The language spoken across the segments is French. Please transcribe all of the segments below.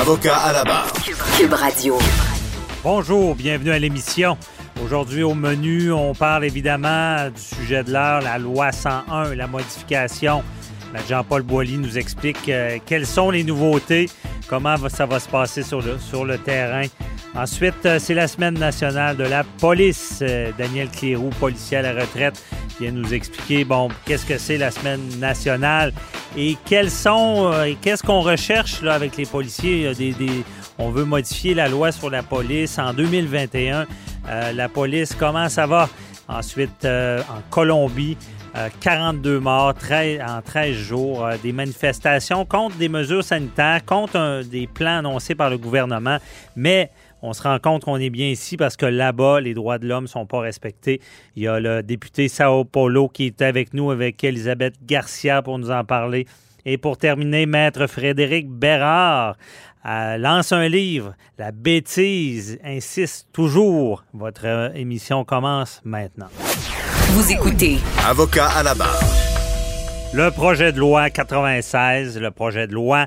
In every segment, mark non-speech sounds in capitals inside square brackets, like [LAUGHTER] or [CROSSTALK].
Avocat à la barre. Cube Radio. Bonjour, bienvenue à l'émission. Aujourd'hui au menu, on parle évidemment du sujet de l'heure, la loi 101, la modification. Jean-Paul Boilly nous explique euh, quelles sont les nouveautés, comment ça va se passer sur le, sur le terrain. Ensuite, euh, c'est la semaine nationale de la police. Euh, Daniel Cléroux, policier à la retraite, vient nous expliquer bon qu'est-ce que c'est la semaine nationale et quels sont qu'est-ce qu'on recherche là avec les policiers? On veut modifier la loi sur la police en 2021. la police, comment ça va? Ensuite, en Colombie, 42 morts en 13 jours, des manifestations contre des mesures sanitaires, contre des plans annoncés par le gouvernement, mais on se rend compte qu'on est bien ici parce que là-bas, les droits de l'homme ne sont pas respectés. Il y a le député Sao Paulo qui est avec nous, avec Elisabeth Garcia pour nous en parler. Et pour terminer, Maître Frédéric Bérard lance un livre, La bêtise insiste toujours. Votre émission commence maintenant. Vous écoutez. Avocat à la barre. Le projet de loi 96, le projet de loi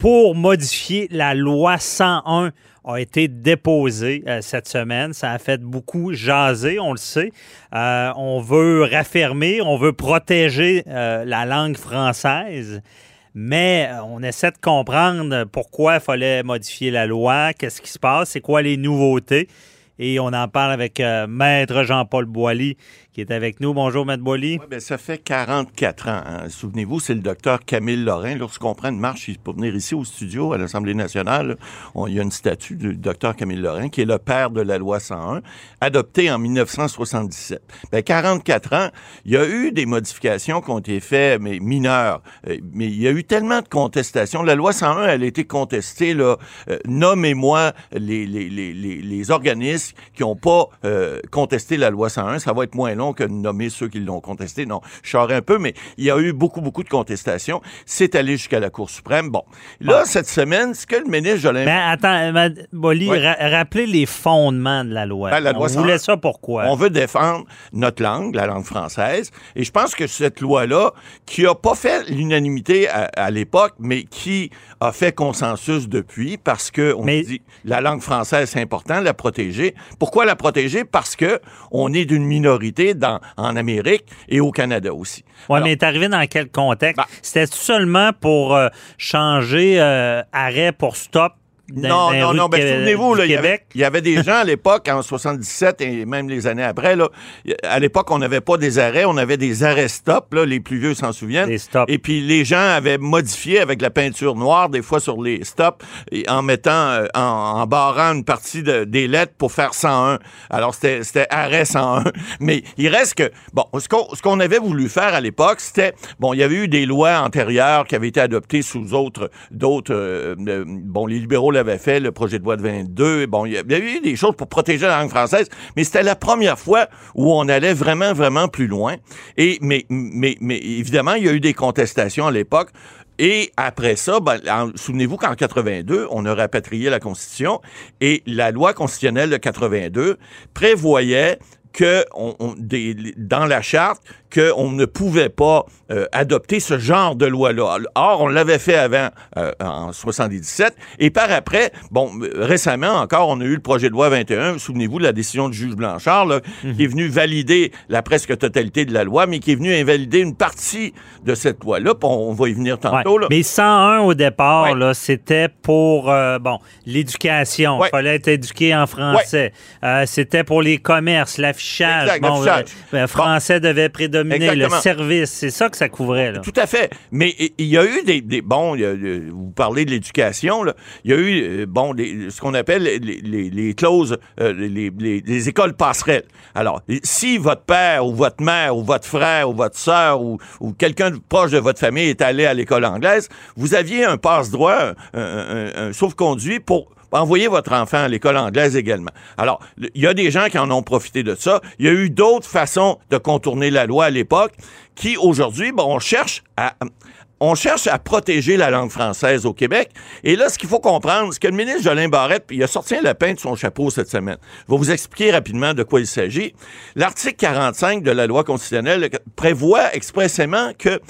pour modifier la loi 101 a été déposé euh, cette semaine. Ça a fait beaucoup jaser, on le sait. Euh, on veut raffermer, on veut protéger euh, la langue française. Mais on essaie de comprendre pourquoi il fallait modifier la loi, qu'est-ce qui se passe, c'est quoi les nouveautés. Et on en parle avec Maître Jean-Paul Boilly, qui est avec nous. Bonjour, Maître Boily. Ben, ça fait 44 ans. Hein. Souvenez-vous, c'est le docteur Camille Lorrain. Lorsqu'on prend une marche pour venir ici au studio, à l'Assemblée nationale, il y a une statue du docteur Camille Lorrain, qui est le père de la loi 101, adoptée en 1977. Ben, 44 ans, il y a eu des modifications qui ont été faites, mais mineures. Euh, mais il y a eu tellement de contestations. La loi 101, elle a été contestée, là. Euh, nommez-moi les, les, les, les, organismes qui n'ont pas euh, contesté la loi 101. Ça va être moins que de nommer ceux qui l'ont contesté. Non, je sors un peu, mais il y a eu beaucoup, beaucoup de contestations. C'est allé jusqu'à la Cour suprême. Bon, là, cette semaine, ce que le ministre Jolin... Mais attends, Bolly, rappelez les fondements de la loi. Ben, la loi on voulait ça pourquoi? On veut défendre notre langue, la langue française, et je pense que cette loi-là, qui a pas fait l'unanimité à, l'époque, mais qui a fait consensus depuis, parce que on dit la langue française, c'est important, la protéger. Pourquoi la protéger? Parce que on est d'une minorité en Amérique et au Canada aussi. Oui, mais est arrivé dans quel contexte? Ben C'était seulement pour euh, changer euh, arrêt pour stop non, non, non, ben, souvenez-vous, il y, avait, des gens à l'époque, en 77 et même les années après, là, à l'époque, on n'avait pas des arrêts, on avait des arrêts stop, là, les plus vieux s'en souviennent. Des stops. Et puis les gens avaient modifié avec la peinture noire, des fois sur les stops, en mettant, euh, en, barrant une partie des lettres pour faire 101. Alors c'était arrêt 101. [LAUGHS] Mais il reste que, bon, ce qu'on avait voulu faire à l'époque, c'était, bon, il y avait eu des lois antérieures qui avaient été adoptées sous autres, d'autres, euh, euh, bon, les libéraux avait fait, le projet de loi de 22. Bon, il y a eu des choses pour protéger la langue française, mais c'était la première fois où on allait vraiment, vraiment plus loin. Et, mais, mais, mais évidemment, il y a eu des contestations à l'époque. Et après ça, ben, souvenez-vous qu'en 82, on a rapatrié la Constitution et la loi constitutionnelle de 82 prévoyait que on, dans la charte qu'on ne pouvait pas euh, adopter ce genre de loi-là. Or, on l'avait fait avant, euh, en 77, et par après, bon, récemment encore, on a eu le projet de loi 21, souvenez-vous de la décision du juge Blanchard, là, mhm. qui est venu valider la presque totalité de la loi, mais qui est venu invalider une partie de cette loi-là, on va y venir tantôt. Là. Mais 101 au départ, là, c'était pour, euh, bon, l'éducation, il fallait être éduqué en français, c'était pour les commerces, la l'affichage. Exact, Bon, l'affichage. le français devait prédominer, Exactement. le service, c'est ça que ça couvrait. Là. Tout à fait. Mais il y a eu des. des- bon, il y a- vous parlez de l'éducation, là. Il y a eu, euh, bon, ce qu'on appelle les, les- les clauses, euh, les, les- les écoles passerelles. Alors, si votre père ou votre mère ou votre frère ou votre sœur ou, ou quelqu'un de proche de votre famille est allé à l'école anglaise, vous aviez un passe-droit, un, un- un sauf-conduit pour envoyer votre enfant à l'école anglaise également. Alors, il y a des gens qui en ont profité de ça. Il y a eu d'autres façons de contourner la loi à l'époque qui, aujourd'hui, bon, on cherche à... On cherche à protéger la langue française au Québec. Et là, ce qu'il faut comprendre, c'est que le ministre Jolin Barrette, il a sorti un lapin de son chapeau cette semaine. Je vais vous expliquer rapidement de quoi il s'agit. L'article 45 de la loi constitutionnelle prévoit expressément que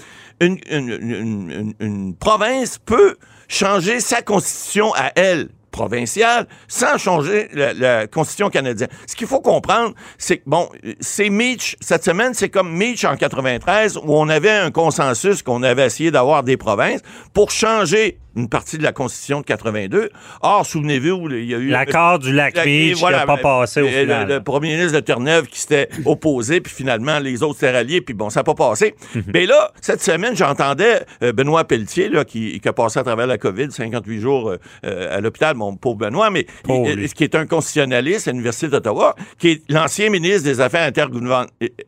une, une- une- une- une province peut changer sa constitution à elle provinciale sans changer la, la constitution canadienne. Ce qu'il faut comprendre, c'est que, bon, c'est Meach, cette semaine, c'est comme Meach en 93, où on avait un consensus qu'on avait essayé d'avoir des provinces pour changer une partie de la constitution de 82. Or, souvenez-vous, il y a eu... L'accord du lac La- Beach qui n'a pas passé au le- final. Le, le premier ministre de Terre-Neuve qui s'était [LAUGHS] opposé, puis finalement, les autres s'étaient ralliés, puis bon, ça n'a pas passé. Mhm. Mais là, cette semaine, j'entendais euh, Benoît Pelletier, là, qui, qui a passé à travers la COVID, 58 jours euh, euh, à l'hôpital, mon pauvre Benoît, mais lui. qui est un constitutionnaliste à l'Université d'Ottawa, qui est l'ancien ministre des Affaires intergouvernement-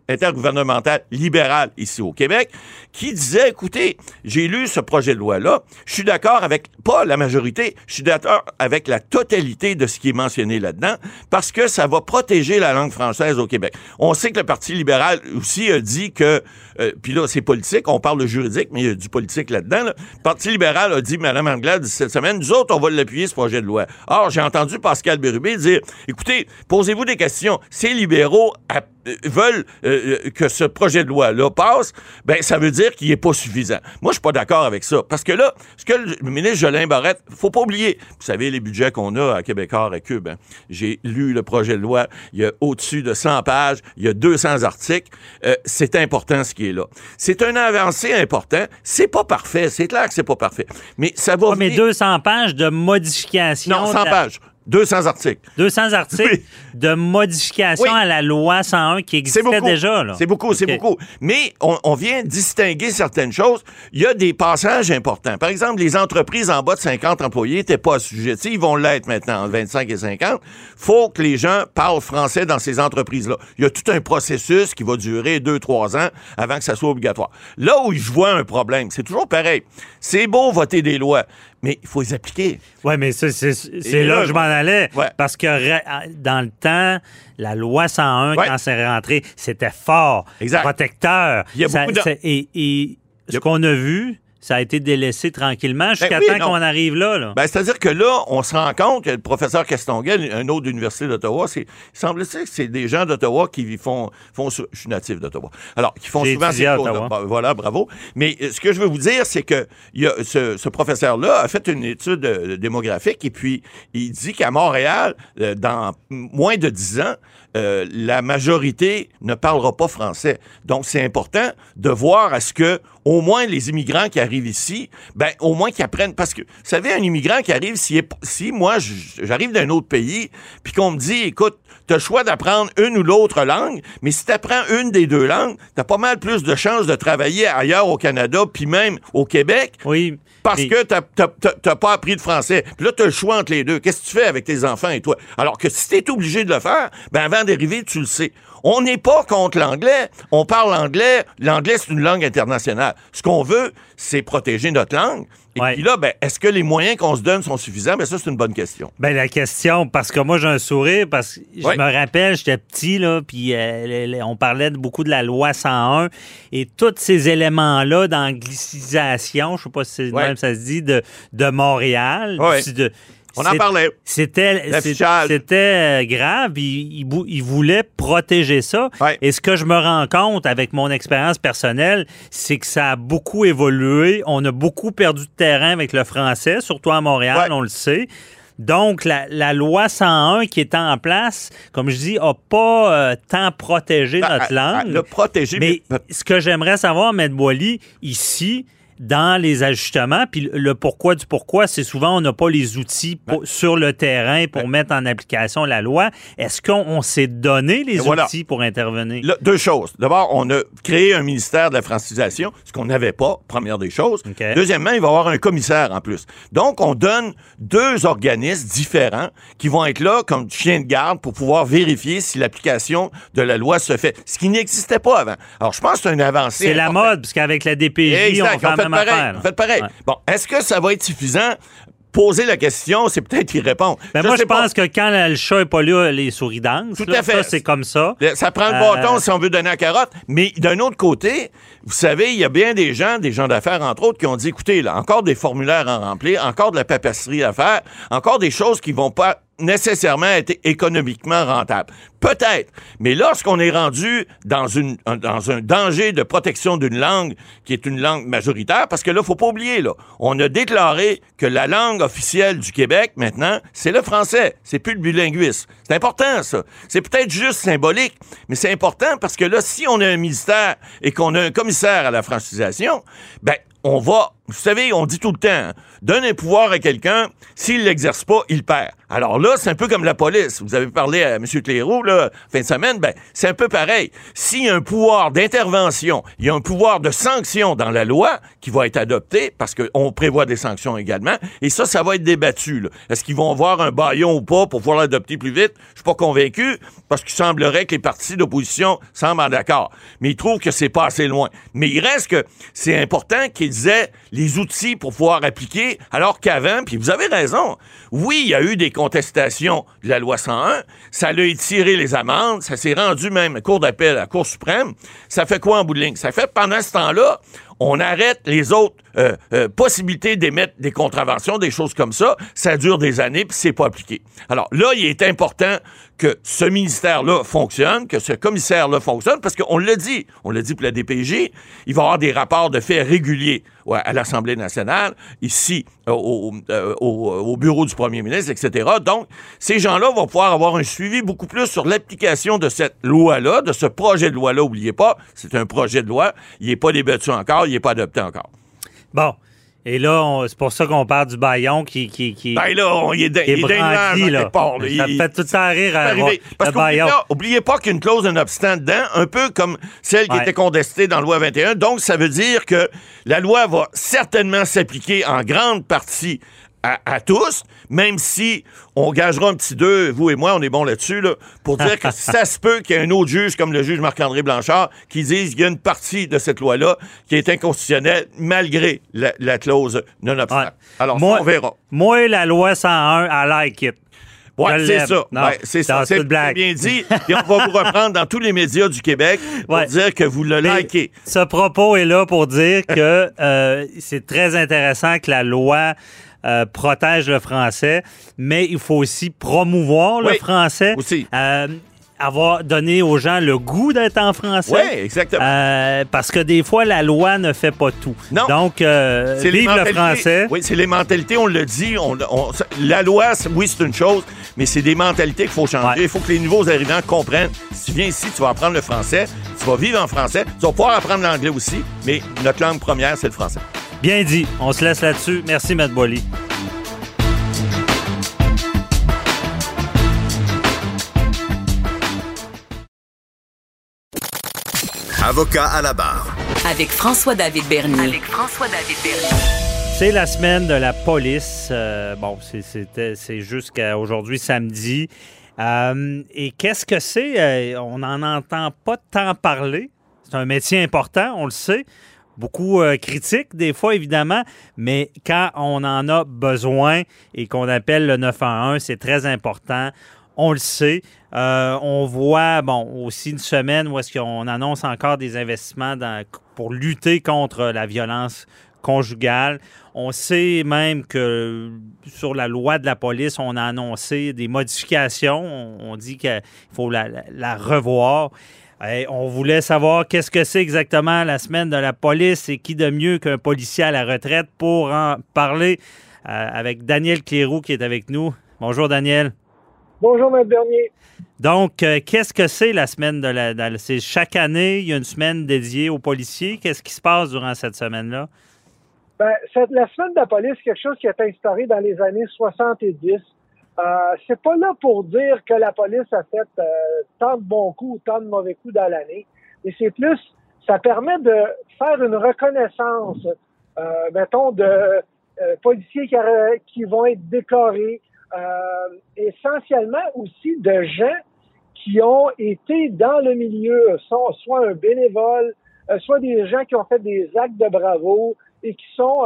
intergouvernementales libérales ici au Québec, qui disait, écoutez, j'ai lu ce projet de loi-là, je suis d'accord avec, pas la majorité, je suis d'accord avec la totalité de ce qui est mentionné là-dedans, parce que ça va protéger la langue française au Québec. On sait que le Parti libéral aussi a dit que, euh, puis là, c'est politique, on parle de juridique, mais il y a du politique là-dedans. là. Le Parti libéral a dit, Mme Anglade, cette semaine, nous autres, on va l'appuyer, ce projet de loi. Or, j'ai entendu Pascal Bérubé dire, écoutez, posez-vous des questions. Ces libéraux veulent euh, euh, que ce projet de loi-là passe, ben ça veut dire qu'il n'est pas suffisant. Moi, je suis pas d'accord avec ça. Parce que là, ce que le ministre Jolin Barrette, faut pas oublier, vous savez, les budgets qu'on a à Québécois et Cube, hein. j'ai lu le projet de loi, il y a au-dessus de 100 pages, il y a 200 articles, Euh, c'est important ce qui est là. C'est un avancé important, c'est pas parfait, c'est clair que c'est pas parfait, mais ça va Ah, mais venir- 200 pages de modification. Non, de 100 la- pages, 200 articles. 200 articles [LAUGHS] Oui. de modification Oui. à la loi 101 qui existait déjà. C'est beaucoup, c'est beaucoup. Mais on, on vient distinguer certaines choses. Il y a des passages importants. Par exemple, les entreprises en bas de 50 employés n'étaient pas assujetties. Ils vont l'être maintenant, entre 25 et 50. faut que les gens parlent français dans ces entreprises-là. Il y a tout un processus qui va durer 2-3 ans avant que ça soit obligatoire. Là où je vois un problème, c'est toujours pareil. C'est beau voter des lois, mais il faut les appliquer. Oui, mais c'est là là, que je m'en allais. Ouais. Parce que ra- dans le temps, la loi 101, Ouais. quand c'est rentré, c'était fort, Exact. protecteur. Il y a Ça- beaucoup de- et, ce qu'on a vu, ça a été délaissé tranquillement jusqu'à oui, temps qu'on arrive là. là. Ben, c'est-à-dire que là, on se rend compte que le professeur Castonguay, un autre de l'Université d'Ottawa, c'est, il semble-t-il que c'est des gens d'Ottawa qui font, font, je suis natif d'Ottawa. Alors, qui font souvent ces cours-là. Ottawa. Bon, voilà, bravo. Mais euh, ce que je veux vous dire, c'est que y a ce, ce professeur-là a fait une étude euh, démographique et puis il dit qu'à Montréal, euh, dans moins de 10 ans, euh, la majorité ne parlera pas français. Donc, c'est important de voir à ce que, au moins, les immigrants qui arrivent ici, ben, au moins qu'ils apprennent. Parce que, vous savez, un immigrant qui arrive, si, moi, j'arrive d'un autre pays, puis qu'on me dit, écoute, tu as le choix d'apprendre une ou l'autre langue, mais si tu apprends une des deux langues, tu as pas mal plus de chances de travailler ailleurs au Canada, puis même au Québec, oui. parce mais- que t'as- t'as pas appris de français. Puis là, t'as le choix entre les deux. Qu'est-ce que tu fais avec tes enfants et toi? Alors que si t'es obligé de le faire, ben avant d'arriver, tu le sais. On n'est pas contre l'anglais. On parle anglais. L'anglais, c'est une langue internationale. Ce qu'on veut, c'est protéger notre langue. Et Ouais. puis là, ben, est-ce que les moyens qu'on se donne sont suffisants? Ben ça, c'est une bonne question. Ben la question, parce que moi j'ai un sourire, parce que je Ouais. me rappelle, j'étais petit, là, puis euh, on parlait beaucoup de la loi 101, et tous ces éléments-là d'anglicisation, je sais pas si c'est Ouais. même ça se dit, de, de Montréal. De- On en parlait. C'était c'était euh, grave. Il, il bou- il voulait protéger ça. Ouais. Et ce que je me rends compte avec mon expérience personnelle, c'est que ça a beaucoup évolué. On a beaucoup perdu de terrain avec le français, surtout à Montréal, Ouais. on le sait. Donc, la, la loi 101 qui est en place, comme je dis, n'a pas euh, tant protégé Ben, notre langue. le protéger, Mais mais- ce que j'aimerais savoir, M. Boily, ici, dans les ajustements. Puis le pourquoi du pourquoi, c'est souvent on n'a pas les outils sur le terrain pour mettre en application la loi. Est-ce qu'on s'est donné les outils pour intervenir? deux choses. D'abord, on a créé un ministère de la francisation, ce qu'on n'avait pas, première des choses. Deuxièmement, il va y avoir un commissaire en plus. Donc, on donne deux organismes différents qui vont être là comme chien de garde pour pouvoir vérifier si l'application de la loi se fait, ce qui n'existait pas avant. Alors, je pense que c'est une avancée. C'est la mode, parce qu'avec la DPJ, on fait, on fait pareil. On fait pareil. Bon, est-ce que ça va être suffisant? poser la question, c'est peut-être y répondre. Ben moi, je pense que quand le chat n'est pas là, les souris dansent. Tout à fait. c'est comme ça. Ça prend le bâton euh, si on veut donner la carotte. Mais d'un autre côté, vous savez, il y a bien des gens, des gens d'affaires, entre autres, qui ont dit, écoutez, là, encore des formulaires à remplir, encore de la papasserie à faire, encore des choses qui vont pas nécessairement être économiquement rentable. Peut-être. Mais lorsqu'on est rendu dans, une, un danger de protection d'une langue qui est une langue majoritaire, parce que là, faut pas oublier, là, on a déclaré que la langue officielle du Québec, maintenant, c'est le français. C'est plus le bilinguisme. C'est important, ça. C'est peut-être juste symbolique, mais c'est important parce que là, si on a un ministère et qu'on a un commissaire à la francisation, ben, on va, vous savez, on dit tout le temps, donne un pouvoir à quelqu'un, s'il l'exerce pas, il perd. Alors là, c'est un peu comme la police. Vous avez parlé à M. Cléroux, là, fin de semaine, ben, c'est un peu pareil. S'il y a un pouvoir d'intervention, il y a un pouvoir de sanction dans la loi qui va être adopté, parce qu'on prévoit des sanctions également, et ça, ça va être débattu. Est-ce qu'ils vont avoir un baillon ou pas pour pouvoir l'adopter plus vite? Je suis pas convaincu, parce qu'il semblerait que les partis d'opposition semblent d'accord. Mais ils trouvent que c'est pas assez loin. Mais il reste que c'est important qu'ils aient les outils pour pouvoir appliquer, alors qu'avant, puis vous avez raison, oui, il y a eu des contestation de la loi 101. Ça a étiré les amendes. Ça s'est rendu même à Cour d'appel, à la Cour suprême. Ça fait quoi en bout de ligne? Ça fait pendant ce temps-là, on arrête les autres euh, euh, possibilités d'émettre des contraventions, des choses comme ça. Ça dure des années, puis c'est pas appliqué. Alors là, il est important que ce ministère-là fonctionne, que ce commissaire-là fonctionne, parce qu'on l'a dit, on l'a dit pour la DPJ, il va y avoir des rapports de faits réguliers à l'Assemblée nationale, ici, euh, au, au, bureau du premier ministre, etc. Donc, ces gens-là vont pouvoir avoir un suivi beaucoup plus sur l'application de cette loi-là, de ce projet de loi-là. Oubliez pas, c'est un projet de loi, il n'est pas débattu encore, il n'est pas adopté encore. Bon. Et là, c'est pour ça qu'on parle du baillon qui, qui, qui, ben là, on, il est, il est brandi, là. ça fait tout ça rire à Parce qu'oubliez oubliez pas qu'une clause d'un obstant dedans, un peu comme celle qui était contestée dans la loi 21. Donc, ça veut dire que la loi va certainement s'appliquer en grande partie à, tous, même si on gagera un petit deux, vous et moi, on est bon là-dessus, là, pour dire que ça se peut qu'il y ait un autre juge, comme le juge Marc-André Blanchard, qui dise qu'il y a une partie de cette loi-là qui est inconstitutionnelle malgré la, clause non obstacle. Alors, moi, on verra. Moi, la loi 101, I like it. Ouais, c'est ça. c'est ça. C'est bien dit. Et on va vous reprendre dans tous les médias du Québec pour dire que vous le likez. Ce propos est là pour dire que euh, c'est très intéressant que la loi euh, protège le français, mais il faut aussi promouvoir le français. Aussi. Euh, avoir donné aux gens le goût d'être en français. Oui, exactement. Euh, parce que des fois, la loi ne fait pas tout. Non. Donc, vive le français. Oui, c'est les mentalités, on le dit. On, la loi, oui, c'est une chose, mais c'est des mentalités qu'il faut changer. Il faut que les nouveaux arrivants comprennent. Si tu viens ici, tu vas apprendre le français, tu vas vivre en français, tu vas pouvoir apprendre l'anglais aussi, mais notre langue première, c'est le français. Bien dit. On se laisse là-dessus. Merci, Matt Bolly. Avocat à la barre. Avec François-David Bernier. Avec François-David Bernier. C'est la semaine de la police. Euh, bon, c'est jusqu'à aujourd'hui, samedi. Euh, et qu'est-ce que c'est? Euh, on n'en entend pas tant parler. C'est un métier important, on le sait beaucoup euh, critiques des fois, évidemment, mais quand on en a besoin et qu'on appelle le 911, c'est très important. On le sait. Euh, on voit, bon, aussi une semaine où est-ce qu'on annonce encore des investissements pour lutter contre la violence conjugale. On sait même que sur la loi de la police, on a annoncé des modifications. On, dit qu'il faut la revoir on voulait savoir qu'est-ce que c'est exactement la semaine de la police et qui de mieux qu'un policier à la retraite pour en parler euh, avec Daniel Cléroux qui est avec nous. Bonjour Daniel. Bonjour M. Bernier. Donc, euh, qu'est-ce que c'est la semaine de la... c'est chaque année, il y a une semaine dédiée aux policiers. Qu'est-ce qui se passe durant cette semaine-là? Ben, la semaine de la police, quelque chose qui a été instauré dans les années 70. Euh, c'est pas là pour dire que la police a fait euh, tant de bons coups ou tant de mauvais coups dans l'année, mais c'est plus, ça permet de faire une reconnaissance, euh, mettons, de euh, policiers qui, vont être décorés, euh, essentiellement aussi de gens qui ont été dans le milieu, soit, soit un bénévole, euh, soit des gens qui ont fait des actes de bravo et qui sont,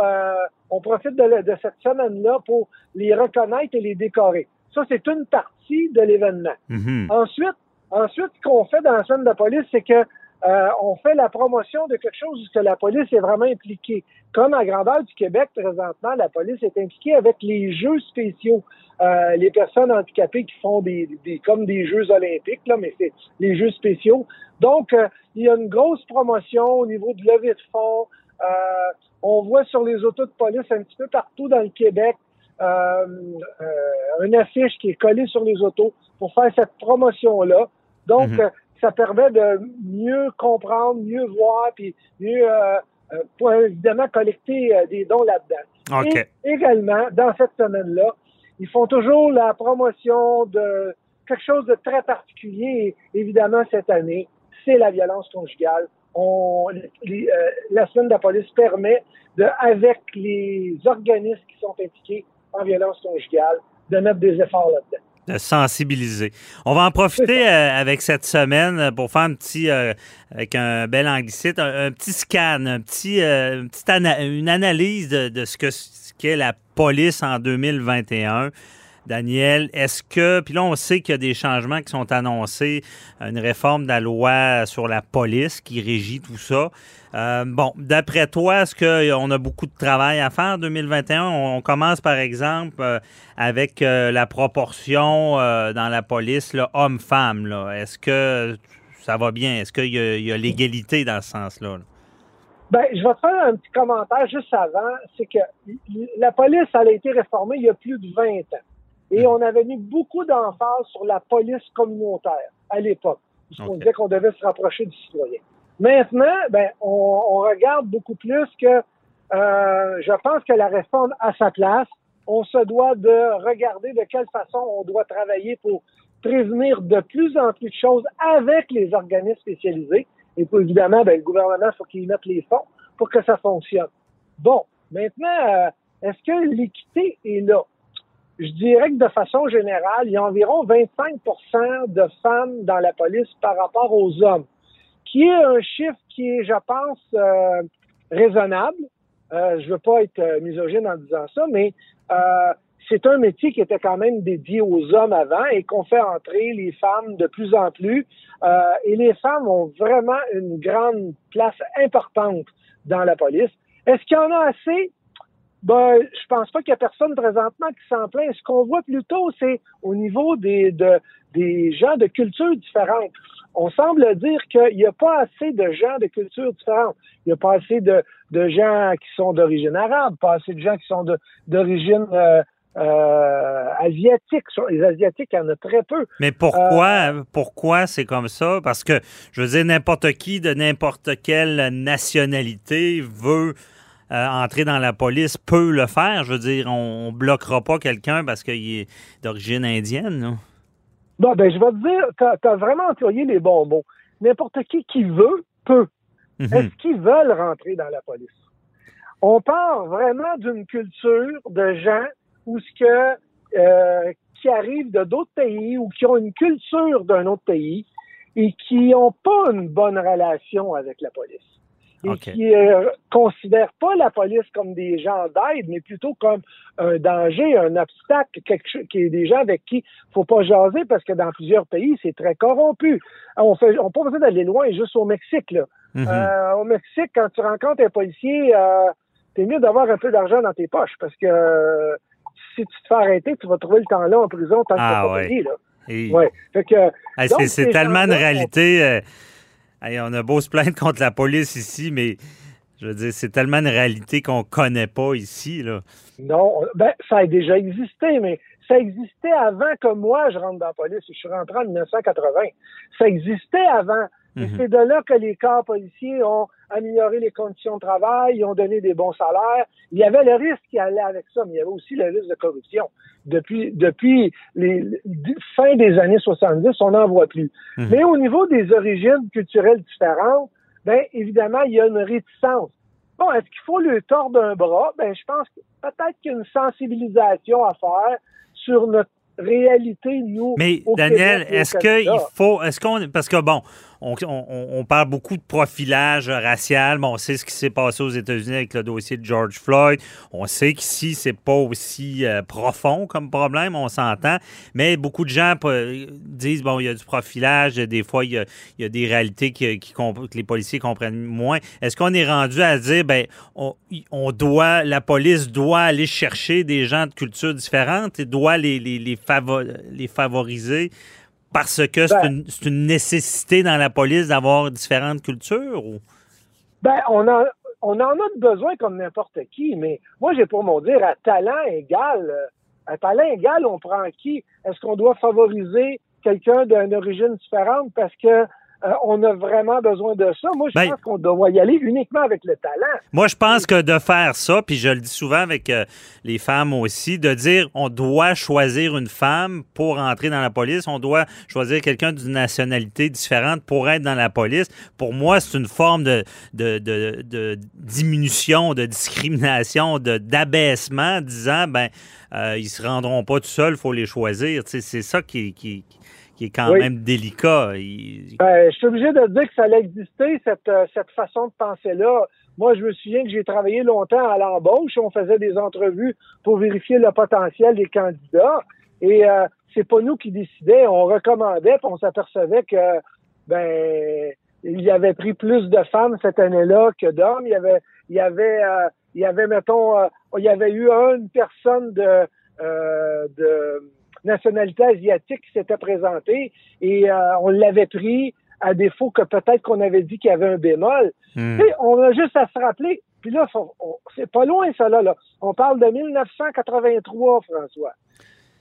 on profite de, de cette semaine-là pour les reconnaître et les décorer. Ça, c'est une partie de l'événement. Mhm. Ensuite, ensuite, ce qu'on fait dans la semaine de police, c'est que euh, on fait la promotion de quelque chose où la police est vraiment impliquée. Comme à grandeur du Québec, présentement, la police est impliquée avec les jeux spéciaux. Euh, les personnes handicapées qui font des, des comme des Jeux olympiques, là, mais c'est les Jeux spéciaux. Donc, euh, il y a une grosse promotion au niveau de levée de fonds. Euh, on voit sur les autos de police un petit peu partout dans le Québec euh, une affiche qui est collée sur les autos pour faire cette promotion-là. Donc, Mhm. ça permet de mieux comprendre, mieux voir, puis mieux, euh, euh, pour évidemment collecter euh, des dons là-dedans. Et également, dans cette semaine-là, ils font toujours la promotion de quelque chose de très particulier. Évidemment, cette année, c'est la violence conjugale. On, les, euh, la semaine de la police permet, de, avec les organismes qui sont impliqués en violence conjugale, de mettre des efforts là-dedans. de sensibiliser. On va en profiter euh, avec cette semaine euh, pour faire un petit, euh, avec un bel anglicite, un, un petit scan, un petit, euh, une, petite ana- une analyse de, de ce que ce qu'est la police en 2021. Daniel, est-ce que, puis là on sait qu'il y a des changements qui sont annoncés, une réforme de la loi sur la police qui régit tout ça. Euh, bon, d'après toi, est-ce qu'on a beaucoup de travail à faire en 2021? On, commence par exemple euh, avec euh, la proportion euh, dans la police homme-femme. Est-ce que ça va bien? Est-ce qu'il y a, il y a l'égalité dans ce sens-là? là? Ben, je vais te faire un petit commentaire juste avant. C'est que la police, elle a été réformée il y a plus de 20 ans. Et on avait mis beaucoup d'emphase sur la police communautaire à l'époque. Puisqu'on Ok. disait qu'on devait se rapprocher du citoyen. Maintenant, ben, on, on regarde beaucoup plus que euh, je pense que la réforme a sa place. On se doit de regarder de quelle façon on doit travailler pour prévenir de plus en plus de choses avec les organismes spécialisés. Et puis, évidemment, ben, le gouvernement, faut qu'il mette les fonds pour que ça fonctionne. Bon, maintenant, euh, est-ce que l'équité est là? Je dirais que de façon générale, il y a environ 25% de femmes dans la police par rapport aux hommes, qui est un chiffre qui est, je pense, euh, raisonnable. Euh, je veux pas être euh, misogyne en disant ça, mais euh, c'est un métier qui était quand même dédié aux hommes avant et qu'on fait entrer les femmes de plus en plus. Et les femmes ont vraiment une grande place importante dans la police. Est-ce qu'il y en a assez? Ben, je pense pas qu'il y a personne présentement qui s'en plaint. Ce qu'on voit plutôt, c'est au niveau des, de, des gens de cultures différentes. On semble dire qu'il n'y a pas assez de gens de cultures différentes. Il n'y a pas assez de, de gens qui sont d'origine arabe, pas assez de gens qui sont d'origine euh, euh, asiatique. Les Asiatiques, il y en a très peu. Mais pourquoi, pourquoi c'est comme ça? Parce que, je veux dire, n'importe qui de n'importe quelle nationalité veut euh, entrer dans la police, peut le faire. Je veux dire, on, on bloquera pas quelqu'un parce qu'il est d'origine indienne. là. Bon, ben, je vais te dire, tu as, vraiment employé les bons mots. N'importe qui qui veut, peut. Mhm. Est-ce qu'ils veulent rentrer dans la police? On part vraiment d'une culture de gens où ce que euh, qui arrivent de d'autres pays ou qui ont une culture d'un autre pays et qui n'ont pas une bonne relation avec la police. Et qui ne considèrent pas la police comme des gens d'aide, mais plutôt comme un danger, un obstacle, quelque chose, qui est des gens avec qui faut pas jaser parce que dans plusieurs pays, c'est très corrompu. On fait, on pas besoin d'aller loin, juste au Mexique, là. Mhm. Euh, au Mexique, quand tu rencontres un policier, euh, t'es mieux d'avoir un peu d'argent dans tes poches parce que euh, si tu te fais arrêter, tu vas trouver le temps là en prison tant que Ah, t'as pas ouais. payé, là. Et- Ouais. Fait que, Hey, donc, c'est c'est ces tellement une réalité. Hey, on a beau se plaindre [LAUGHS] contre la police ici, mais je veux dire, c'est tellement une réalité qu'on connaît pas ici. Là. Non, ben, ça a déjà existé, mais ça existait avant que moi je rentre dans la police. Je suis rentré en 1980. Ça existait avant. Mhm. c'est de là que les corps policiers ont amélioré les conditions de travail, ils ont donné des bons salaires. Il y avait le risque qui allait avec ça, mais il y avait aussi le risque de corruption. Depuis, depuis les, fin des années 70, on n'en voit plus. Mhm. Mais au niveau des origines culturelles différentes, ben évidemment, il y a une réticence. Bon, est-ce qu'il faut le tordre d'un bras? Ben, je pense que peut-être qu'il y a une sensibilisation à faire sur notre réalité, nous. Mais au Daniel, est-ce qu'il faut, est-ce qu'on, parce que bon, on, parle beaucoup de profilage racial. Bon, on sait ce qui s'est passé aux États-Unis avec le dossier de George Floyd. On sait qu'ici, c'est pas aussi euh, profond comme problème, on s'entend. Mais beaucoup de gens euh, disent, bon, il y a du profilage. Des fois, il y a, des réalités que les policiers comprennent moins. Est-ce qu'on est rendu à dire, ben, on, doit, la police doit aller chercher des gens de cultures différentes et doit les favoriser parce que c'est Ben- une, c'est une nécessité dans la police d'avoir différentes cultures? Ou? Ben, on en, on en a besoin comme n'importe qui, mais moi, j'ai pour mon dire, à talent égal, euh, à talent égal, on prend qui? Est-ce qu'on doit favoriser quelqu'un d'une origine différente parce que euh, on a vraiment besoin de ça? Moi, je Ben- pense qu'on doit y aller uniquement avec le talent. Moi, je pense que de faire ça, puis je le dis souvent avec euh, les femmes aussi, de dire on doit choisir une femme pour entrer dans la police, on doit choisir quelqu'un d'une nationalité différente pour être dans la police. Pour moi, c'est une forme de, de, de- de diminution, de discrimination, de d'abaissement, disant ben euh, ils se rendront pas tout seuls, il faut les choisir. C'est ça qui, qui, qui est quand Oui. même délicat. Il- Ben, je suis obligé de dire que ça allait exister, cette, euh, cette façon de penser-là. Moi, je me souviens que j'ai travaillé longtemps à l'embauche. On faisait des entrevues pour vérifier le potentiel des candidats. Et euh, c'est pas nous qui décidions. On recommandait, puis on s'apercevait que ben il y avait pris plus de femmes cette année-là que d'hommes. Il y avait, il y avait, euh, il y avait, mettons, euh, il y avait eu une personne de, euh, de nationalité asiatique qui s'était présentée et euh, on l'avait pris à défaut que peut-être qu'on avait dit qu'il y avait un bémol. Hmm. On a juste à se rappeler. Puis là, c'est pas loin ça là, là. On parle de 1983, François.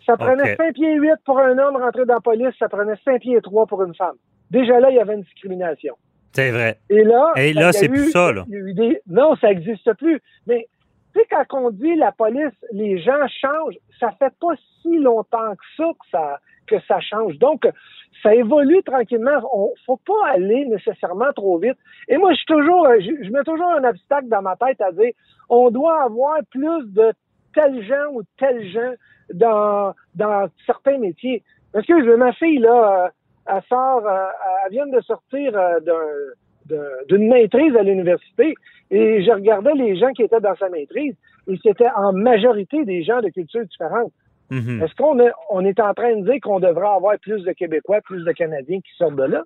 Ça prenait Ok. 5 pieds 8 pour un homme rentrer dans la police, ça prenait 5 pieds 3 pour une femme. Déjà là, il y avait une discrimination. C'est vrai. Et là, Et c'est plus ça, là. des- Non, ça n'existe plus. Mais tu sais, quand la police, les gens changent, ça fait pas si longtemps que ça que ça, que ça change. Donc, ça évolue tranquillement. On faut pas aller nécessairement trop vite. Et moi, je suis toujours, je, je mets toujours un obstacle dans ma tête à dire, on doit avoir plus de tels gens ou tels gens dans, dans certains métiers. Parce que ma fille, là, euh, elle sort, euh, elle vient de sortir euh, d'un- d'une maîtrise à l'université et je regardais les gens qui étaient dans sa maîtrise et c'était en majorité des gens de cultures différentes. Mhm. Est-ce qu'on est, on est en train de dire qu'on devrait avoir plus de Québécois, plus de Canadiens qui sortent de là?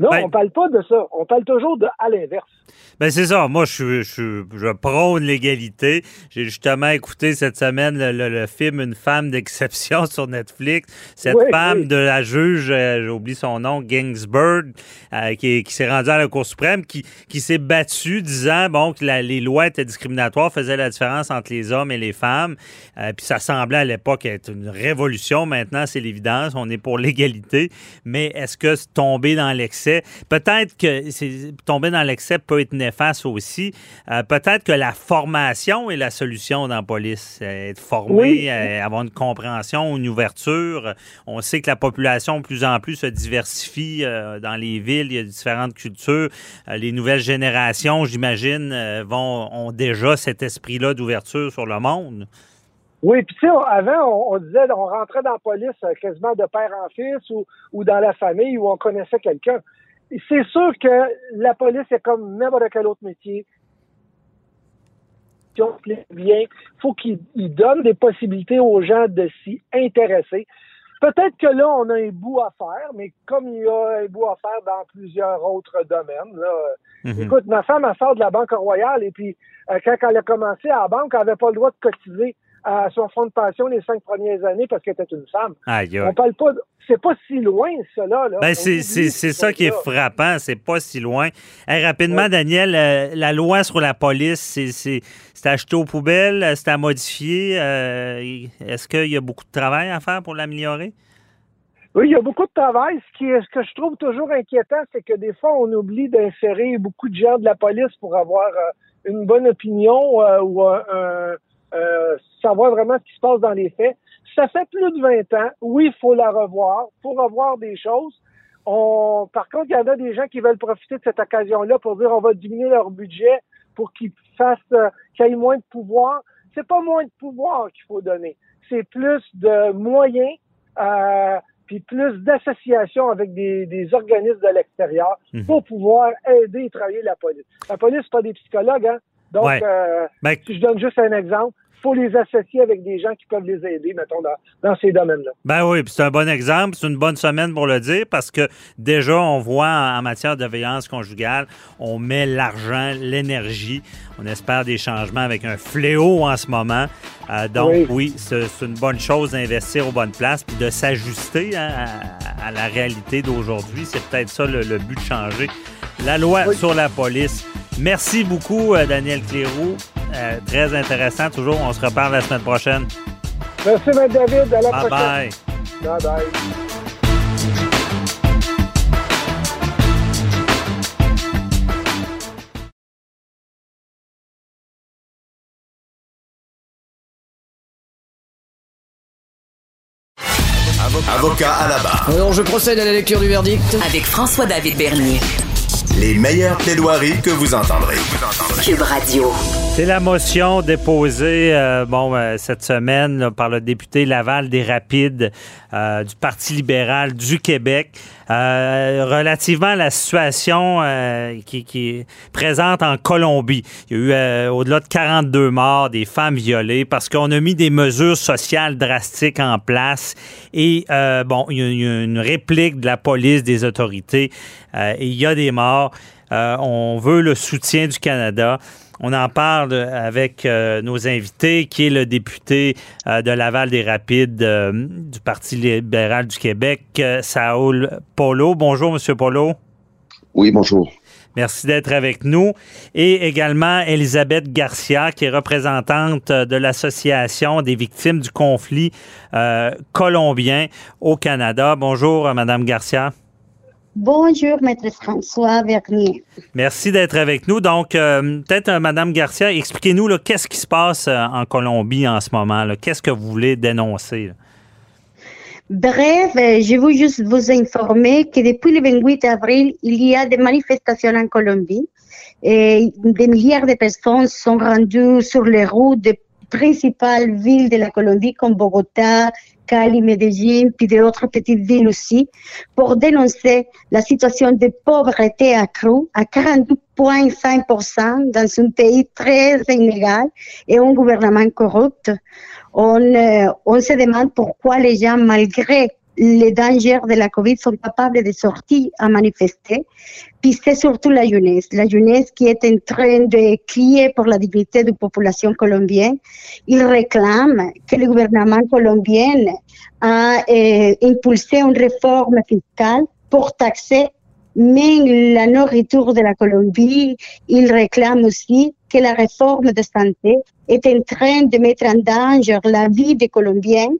Non, Ben- on parle pas de ça. On parle toujours de à l'inverse. Ben c'est ça. Moi, je, prône l'égalité. J'ai justement écouté cette semaine le, le- le film Une femme d'exception [LAUGHS] sur Netflix. Cette Oui, femme oui. de la juge, euh, j'ai oublié son nom, Ginsburg, euh, qui, qui s'est rendue à la Cour suprême, qui, qui s'est battue disant bon que la- les lois étaient discriminatoires, faisaient la différence entre les hommes et les femmes. Euh, puis ça semblait à l'époque être une révolution. Maintenant, c'est l'évidence. On est pour l'égalité. Mais est-ce que tomber dans l'excès? Peut-être que tomber dans l'excès peut être néfaste aussi. Euh, peut-être que la formation est la solution dans la police. Euh, Être formé, Oui. euh, avoir une compréhension, une ouverture. On sait que la population de plus en plus se diversifie euh, dans les villes. Il y a différentes cultures. Les nouvelles générations, j'imagine, vont ont déjà cet esprit-là d'ouverture sur le monde. Oui, puis tu sais, avant, on, on disait, on rentrait dans la police euh, quasiment de père en fils ou, ou dans la famille où on connaissait quelqu'un. C'est sûr que la police est comme n'importe quel autre métier. Bien, faut qu'il il donne des possibilités aux gens de s'y intéresser. Peut-être que là, on a un bout à faire, mais comme il y a un bout à faire dans plusieurs autres domaines, là, Mhm. Écoute, ma femme, elle sort de la Banque Royale et puis euh, quand elle a commencé à la banque, elle n'avait pas le droit de cotiser à son fonds de pension les cinq premières années parce qu'elle était une femme. Aïe, aïe. On parle pas, de- c'est pas si loin cela. Là. Ben, c'est, ça qui est frappant, c'est pas si loin. Hey, rapidement, Ouais. Daniel, euh, la loi sur la police, c'est, acheté aux poubelles, c'est à modifier. euh, est-ce qu'il y a beaucoup de travail à faire pour l'améliorer? Oui, il y a beaucoup de travail. Ce, qui est, ce que je trouve toujours inquiétant, c'est que des fois, on oublie d'insérer beaucoup de gens de la police pour avoir euh, une bonne opinion ou un, euh, savoir vraiment ce qui se passe dans les faits. Ça fait plus de 20 ans. Oui, il faut la revoir. Il faut revoir des choses. On, par contre, il y en a des gens qui veulent profiter de cette occasion-là pour dire on va diminuer leur budget pour qu'ils fassent, euh, qu'ils aient moins de pouvoir. C'est pas moins de pouvoir qu'il faut donner. C'est plus de moyens, euh, puis plus d'associations avec des, des, organismes de l'extérieur Mhm. pour pouvoir aider et travailler la police. La police, c'est pas des psychologues, hein. Donc, Ouais. euh, Ben, si je donne juste un exemple, faut les associer avec des gens qui peuvent les aider, mettons, dans, dans ces domaines-là. Ben oui, puis c'est un bon exemple. C'est une bonne semaine pour le dire parce que déjà, on voit en en matière de violence conjugale, on met l'argent, l'énergie. On espère des changements avec un fléau en ce moment. Euh, donc, oui, Oui. c'est c'est une bonne chose d'investir aux bonnes places puis de s'ajuster hein, à, à la réalité d'aujourd'hui. C'est peut-être ça le, le but de changer la loi Oui. sur la police. Merci beaucoup, euh, Daniel Cléroux. Euh, très intéressant. Toujours, on se reparle la semaine prochaine. Merci, M. David. À la Bye prochaine. bye. Bye bye. Avocat à la barre. Alors je procède à la lecture du verdict. Avec François-David Bernier. Les meilleures plaidoiries que vous entendrez. Cube Radio. C'est la motion déposée euh, bon, euh, cette semaine là, par le député Laval des Rapides euh, du Parti libéral du Québec euh, relativement à la situation euh, qui, qui est présente en Colombie. Il y a eu au-delà de 42 morts, des femmes violées parce qu'on a mis des mesures sociales drastiques en place et bon, il y, a, une réplique de la police, des autorités et il y a des morts. On veut le soutien du Canada. On en parle avec euh, nos invités, qui est le député euh, de Laval des Rapides euh, du Parti libéral du Québec, euh, Saoul Polo. Bonjour, Monsieur Polo. Oui, bonjour. Merci d'être avec nous. Et également Elisabeth Garcia, qui est représentante de l'Association des victimes du conflit euh, colombien au Canada. Bonjour, Madame Garcia. Bonjour, Maître François Vernier. Merci d'être avec nous. Donc, euh, peut-être, euh, Madame Garcia, expliquez-nous là, qu'est-ce qui se passe euh, en Colombie en ce moment. là? Qu'est-ce que vous voulez dénoncer? là? Bref, euh, je veux juste vous informer que depuis le 28 avril, il y a des manifestations en Colombie. Et des milliards de personnes sont rendues sur les routes des principales villes de la Colombie comme Bogota, Cali, Medellín, puis d'autres petites villes aussi, pour dénoncer la situation de pauvreté accrue à 42,5% dans un pays très inégal et un gouvernement corrupt. On, euh, on se demande pourquoi les gens, malgré les dangers de la COVID, sont capables de sortir à manifester. Puis c'est surtout la jeunesse, la jeunesse qui est en train de crier pour la dignité de la population colombienne. Ils réclament que le gouvernement colombien a euh, impulsé une réforme fiscale pour taxer même la nourriture de la Colombie. Ils réclament aussi que la réforme de santé est en train de mettre en danger la vie des Colombiens.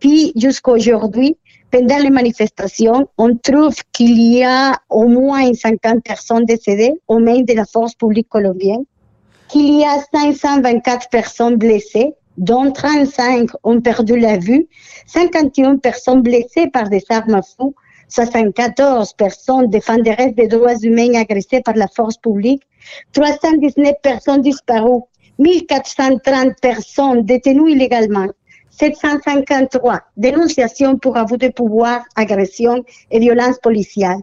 Puis jusqu'à aujourd'hui, pendant les manifestations, on trouve qu'il y a au moins 50 personnes décédées aux mains de la force publique colombienne, qu'il y a 524 personnes blessées, dont 35 ont perdu la vue, 51 personnes blessées par des armes à feu, 74 personnes défenderesses des droits humains agressées par la force publique, 319 personnes disparues, 1430 personnes détenues illégalement, 753 dénonciations pour abus de pouvoir, agression et violence policière.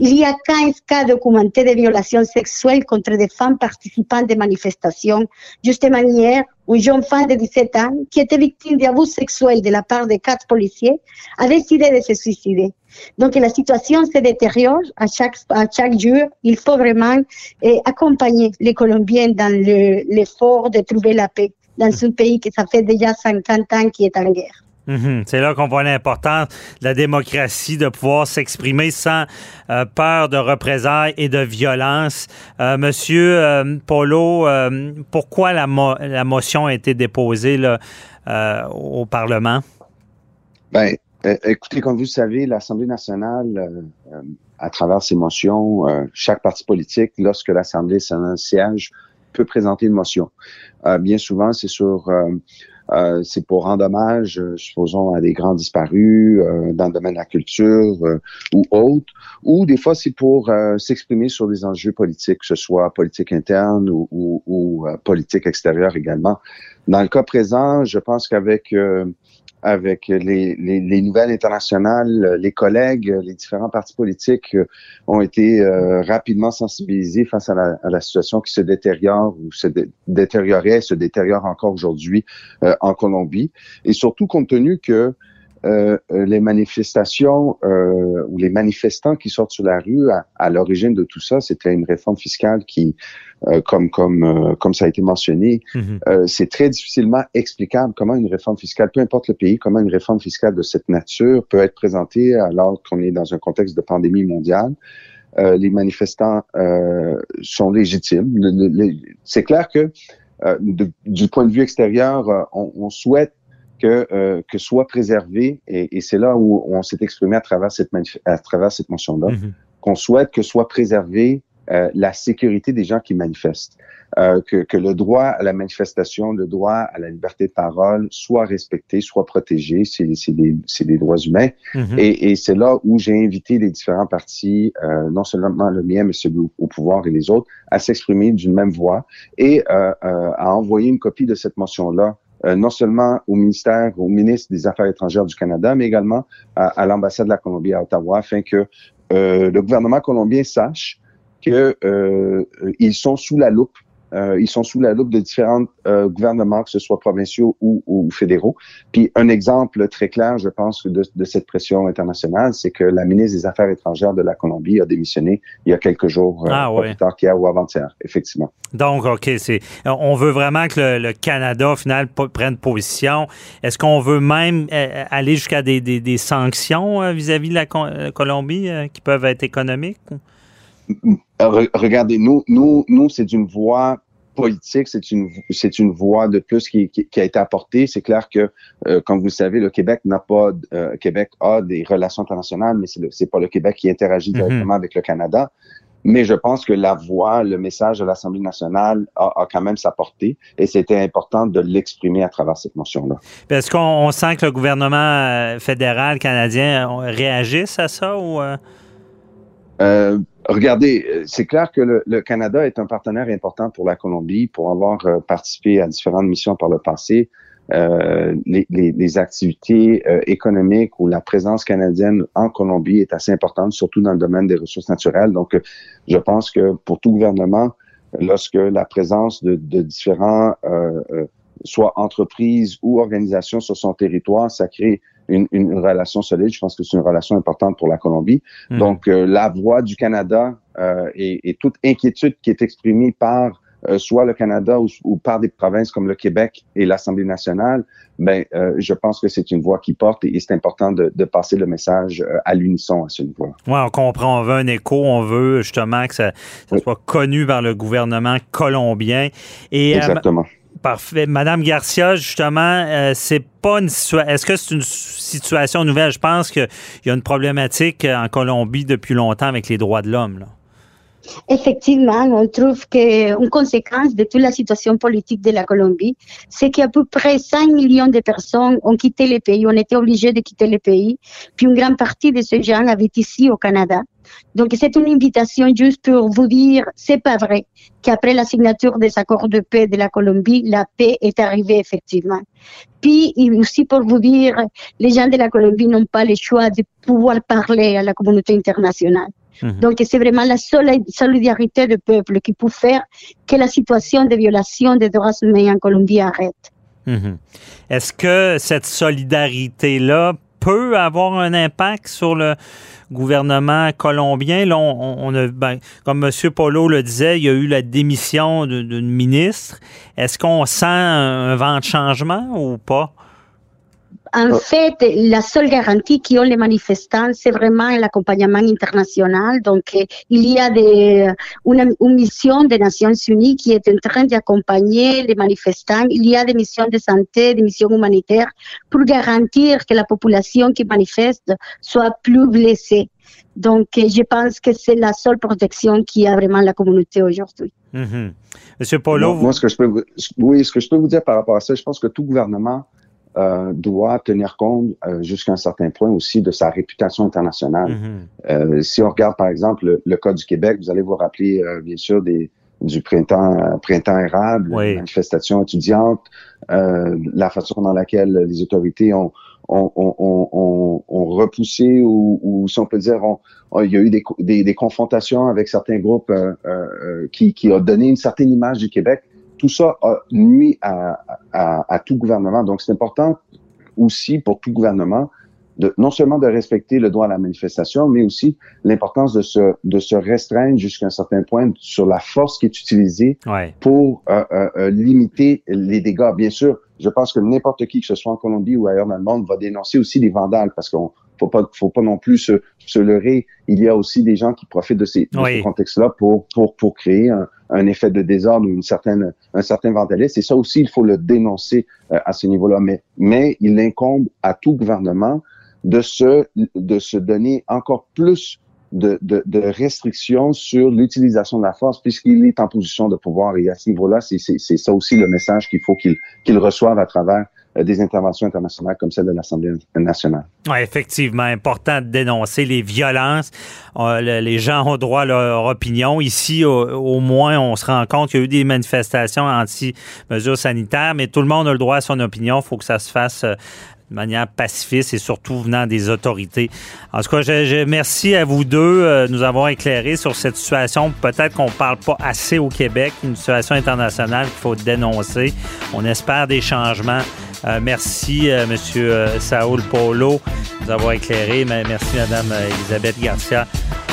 Il y a 15 cas documentés de violations sexuelles contre des femmes participantes des manifestations. Justement hier, une jeune femme de 17 ans qui était victime d'abus sexuels de la part de quatre policiers a décidé de se suicider. Donc la situation se détériore à chaque, à chaque jour. Il faut vraiment eh, accompagner les Colombiens dans le- l'effort de trouver la paix dans un pays qui ça fait déjà 50 ans qui est en guerre. Mhm. C'est là qu'on voit l'importance de la démocratie, de pouvoir s'exprimer sans euh, peur de représailles et de violence. Euh, Monsieur euh, Polo, euh, pourquoi la, mo- la motion a été déposée là, euh, au Parlement? Ben, Euh, écoutez, comme vous le savez, l'Assemblée nationale, à travers ses motions, chaque parti politique, lorsque l'Assemblée nationale siège, peut présenter une motion. bien souvent, c'est sur euh, c'est pour rendre hommage, euh, supposons, à des grands disparus euh, dans le domaine de la culture ou autre, ou des fois c'est pour s'exprimer sur des enjeux politiques, que ce soit politique interne ou politique extérieure également. Dans le cas présent, je pense qu'avec avec les, les, les, nouvelles internationales, les collègues, les différents partis politiques euh, ont été euh, rapidement sensibilisés face à la, à la, situation qui se détériore ou se détériorait, se détériore encore aujourd'hui euh, en Colombie. Et surtout compte tenu que euh, euh, les manifestations euh, ou les manifestants qui sortent sur la rue, à, l'origine de tout ça, c'était une réforme fiscale qui, comme comme comme ça a été mentionné, mhm. c'est très difficilement explicable comment une réforme fiscale, peu importe le pays, comment une réforme fiscale de cette nature peut être présentée alors qu'on est dans un contexte de pandémie mondiale. les manifestants sont légitimes. C'est clair que du point de vue extérieur, on, on souhaite que, euh, que soit préservé, et, et c'est là où on s'est exprimé à travers cette, à travers cette motion-là, mm-hmm. qu'on souhaite que soit préservé euh, la sécurité des gens qui manifestent, euh, que, que, le droit à la manifestation, le droit à la liberté de parole soit respecté, soit protégé, c'est des, des droits humains. Mm-hmm. Et, et c'est là où j'ai invité les différents partis, euh, non seulement le mien, mais celui au, pouvoir et les autres, à s'exprimer d'une même voix et euh, euh, à envoyer une copie de cette motion-là euh, non seulement au ministère, au ministre des Affaires étrangères du Canada, mais également à, l'ambassade de la Colombie à Ottawa, afin que euh, le gouvernement colombien sache qu'ils euh, sont sous la loupe euh, ils sont sous la loupe de différents euh, gouvernements, que ce soit provinciaux ou, ou, fédéraux. Puis un exemple très clair, je pense, de, de cette pression internationale, c'est que la ministre des Affaires étrangères de la Colombie a démissionné il y a quelques jours, euh, ah, plus tard qu'hier ou avant-hier, effectivement. Donc, OK, c'est on veut vraiment que le, Canada, au final, prenne position. Est-ce qu'on veut même aller jusqu'à des, des, des, sanctions vis-à-vis de la Colombie qui peuvent être économiques? Regardez, nous, nous, nous, c'est une voie politique, c'est une c'est une voie de plus qui, qui, a été apportée. C'est clair que, euh, comme vous le savez, le Québec n'a pas, euh, Québec a des relations internationales, mais c'est c'est pas le Québec qui interagit mhm. directement avec le Canada. Mais je pense que la voix, le message de l'Assemblée nationale a, a, quand même sa portée et c'était important de l'exprimer à travers cette motion-là. Est-ce qu'on sent que le gouvernement euh, fédéral canadien réagisse à ça ou... Euh, regardez, euh, c'est clair que le, Canada est un partenaire important pour la Colombie, pour avoir euh, participé à différentes missions par le passé. Euh, les, les, les, activités économiques ou la présence canadienne en Colombie est assez importante, surtout dans le domaine des ressources naturelles. Donc, je pense que pour tout gouvernement, lorsque la présence de, de différents, soit entreprises ou organisations sur son territoire, ça crée une, une, relation solide. Je pense que c'est une relation importante pour la Colombie. Hmm. Donc, euh, la voix du Canada euh, et, et, toute inquiétude qui est exprimée par euh, soit le Canada ou, ou, par des provinces comme le Québec et l'Assemblée nationale, ben, euh, je pense que c'est une voix qui porte et, c'est important de, de, passer le message à l'unisson à ce niveau. Oui, on comprend. On veut un écho. On veut justement que ça, ça soit connu par le gouvernement colombien. Et, Exactement. Parfait. Madame Garcia, justement, euh, c'est pas une situation. Est-ce que c'est une situation nouvelle? Je pense qu'il y a une problématique en Colombie depuis longtemps avec les droits de l'homme. Effectivement, on trouve qu'une conséquence de toute la situation politique de la Colombie, c'est qu'à peu près 5 millions de personnes ont quitté le pays, ont été obligées de quitter le pays, puis une grande partie de ces gens habitent ici au Canada. Donc c'est une invitation juste pour vous dire, c'est pas vrai qu'après la signature des accords de paix de la Colombie, la paix est arrivée effectivement. Puis aussi pour vous dire, les gens de la Colombie n'ont pas le choix de pouvoir parler à la communauté internationale. Mhm. Donc, c'est vraiment la solidarité du peuple qui peut faire que la situation de violation des droits humains en Colombie arrête. Mhm. Est-ce que cette solidarité-là peut avoir un impact sur le gouvernement colombien. Là, on, a, ben, comme M. Polo le disait, il y a eu la démission d'une ministre. Est-ce qu'on sent un vent de changement ou pas? En fait, la seule garantie qu'ont les manifestants, c'est vraiment l'accompagnement international. Donc, euh, il y a des, une, une, mission des Nations Unies qui est en train d'accompagner les manifestants. Il y a des missions de santé, des missions humanitaires pour garantir que la population qui manifeste soit plus blessée. Donc, euh, je pense que c'est la seule protection qui a vraiment la communauté aujourd'hui. Mm-hmm. Monsieur Polo, moi, ce que je peux vous, oui, ce que je peux vous dire par rapport à ça, je pense que tout gouvernement euh, doit tenir compte euh, jusqu'à un certain point aussi de sa réputation internationale. Euh, si on regarde par exemple le, le, cas du Québec, vous allez vous rappeler euh, bien sûr des du printemps euh, printemps érable, Oui. manifestations étudiantes, euh, la façon dans laquelle les autorités ont ont, ont, ont, ont repoussé ou, ou si on peut dire il y a eu des, des, des confrontations avec certains groupes euh, euh, qui, qui ont donné une certaine image du Québec. Tout ça a nuit à, à, à tout gouvernement. Donc, c'est important aussi pour tout gouvernement de non seulement de respecter le droit à la manifestation, mais aussi l'importance de se, de se restreindre jusqu'à un certain point sur la force qui est utilisée ouais. pour euh, euh, euh, limiter les dégâts. Bien sûr, je pense que n'importe qui, que ce soit en Colombie ou ailleurs dans le monde, va dénoncer aussi les vandales parce qu'on faut pas, faut pas non plus se, se leurrer. Il y a aussi des gens qui profitent de ces, de Oui. ce contexte-là pour, pour, pour créer un, un effet de désordre ou une certaine, un certain vandalisme. Et ça aussi, il faut le dénoncer euh, à ce niveau-là. Mais, mais il incombe à tout gouvernement de se, de se donner encore plus de, de, de restrictions sur l'utilisation de la force puisqu'il est en position de pouvoir. Et à ce niveau-là, c'est c'est- c'est ça aussi le message qu'il faut qu'il qu'il reçoive à travers des interventions internationales comme celle de l'Assemblée nationale. Ouais, effectivement, important de dénoncer les violences. Euh, le- les gens ont droit à leur opinion. Ici, au, moins, on se rend compte qu'il y a eu des manifestations anti-mesures sanitaires, mais tout le monde a le droit à son opinion. Il faut que ça se fasse euh, de manière pacifiste et surtout venant des autorités. En tout cas, je, merci à vous deux euh, de nous avoir éclairé sur cette situation. Peut-être qu'on ne parle pas assez au Québec, une situation internationale qu'il faut dénoncer. On espère des changements. Euh, merci, euh, Monsieur euh, Saoul Polo, de nous avoir éclairé. Mais Merci, Madame euh, Elisabeth Garcia.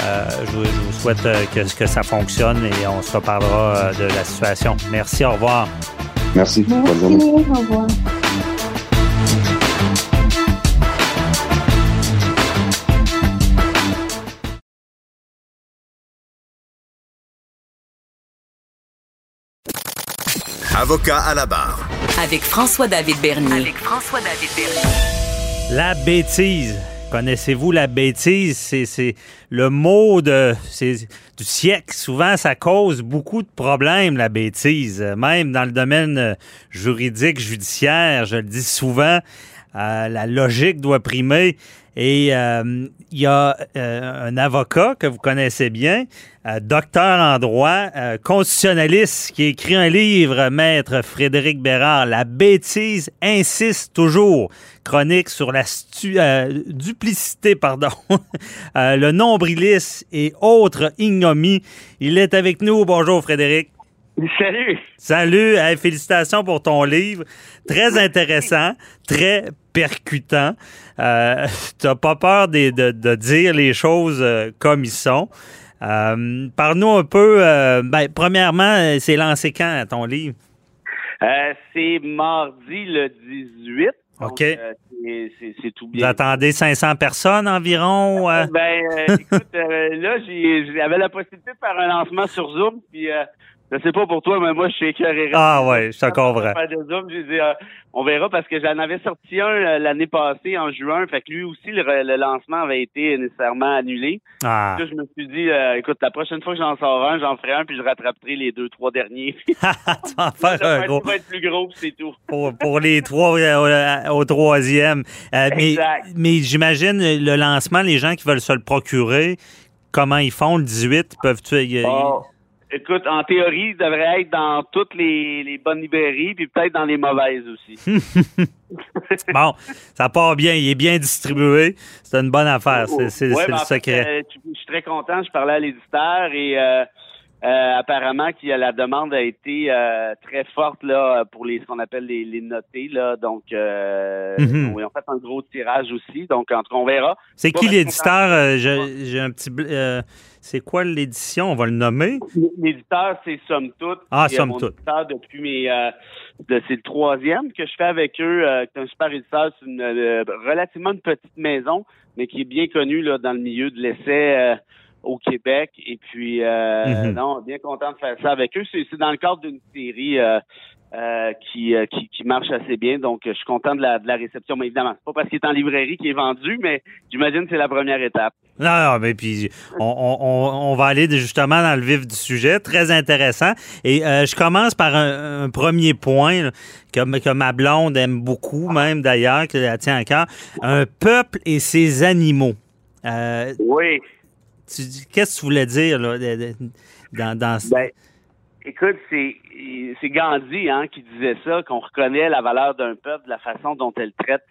Euh, je, vous- je vous souhaite que, que ça fonctionne et on se reparlera euh, de la situation. Merci, au revoir. Merci. Bonne Merci, journée. au revoir. Avocat à la barre. Avec François-David Bernier. Avec François-David Bernier. La bêtise. Connaissez-vous la bêtise? C'est, c'est le mot de, c'est du siècle. Souvent, ça cause beaucoup de problèmes, la bêtise. Même dans le domaine euh, juridique, judiciaire, je le dis souvent, euh, la logique doit primer. Et euh, il y a euh, un avocat que vous connaissez bien, euh, docteur en droit, euh, constitutionnaliste, qui écrit un livre, Maître Frédéric Bérard, La bêtise insiste toujours. Chronique sur la euh, duplicité, pardon, [LAUGHS] euh, le nombrilisme et autres ignomies. Il est avec nous. Bonjour Frédéric. [LAUGHS] Salut! Salut, Hey, félicitations pour ton livre. Très intéressant, très percutant. Euh, [LAUGHS] T'as pas peur de, de- de dire les choses euh, comme ils sont. Euh, Parle-nous un peu, euh, ben, premièrement, euh, c'est lancé quand ton livre? Euh, c'est mardi le 18. donc, OK. c'est- tout Vous bien. attendez 500 personnes environ? Ben, euh, écoute, euh, là, j'ai- j'avais la possibilité de faire un lancement sur Zoom, puis euh, je sais pas pour toi, mais moi, je suis écœuré. Ah ouais, je te comprends. J'ai dit, euh, on verra parce que j'en avais sorti un euh, l'année passée en juin, fait que lui aussi le, le lancement avait été nécessairement annulé. Ah. Là, je me suis dit, euh, écoute, la prochaine fois que j'en sors un, j'en ferai un, puis je rattraperai les deux, trois derniers. [LAUGHS] tu vas en faire un gros. être- va être plus gros, c'est tout. pour, pour les trois euh, au, au troisième. Mais Exact. mais j'imagine le lancement, les gens qui veulent se le procurer, comment ils font le 18? Peuvent-tu. Oh, Écoute, en théorie, il devrait être dans toutes les, les bonnes librairies, puis peut-être dans les mauvaises aussi. [LAUGHS] Bon, ça part bien, il est bien distribué. C'est une bonne affaire, c'est Ouais, ben, le fait, secret. euh, je suis très content. Je parlais à l'éditeur et euh, Euh, apparemment, a- la demande a été très forte là pour les ce qu'on appelle les, les notés là. Donc, Mhm. oui, on fait un gros tirage aussi. Donc, en tout cas, on verra. C'est qui l'éditeur? J'ai j'ai un petit... c'est quoi l'édition? On va le nommer? L'éditeur, c'est Somme Toute. Ah, Somme Toute. éditeur depuis mes. euh, de- c'est le troisième que je fais avec eux. Euh, c'est un super éditeur. C'est une euh, relativement une petite maison, mais qui est bien connue là, dans le milieu de l'essai euh, au Québec. Et puis, euh, Mhm. non, bien content de faire ça avec eux. C'est, c'est dans le cadre d'une série. euh, euh, qui, euh, qui, qui marche assez bien. Donc, je suis content de la, de la réception. Mais évidemment, c'est pas parce qu'il est en librairie qu'il est vendu, mais j'imagine que c'est la première étape. Non, non, mais puis on, on- on- va aller justement dans le vif du sujet, très intéressant. Et euh, je commence par un, un premier point là, que, que ma blonde aime beaucoup, même d'ailleurs, que la tient à cœur. Un peuple et ses animaux. Euh, oui. Qu'est-ce que tu voulais dire là, dans, dans ce- Ben, écoute, c'est c'est Gandhi hein, qui disait ça, qu'on reconnaît la valeur d'un peuple de la façon dont elle traite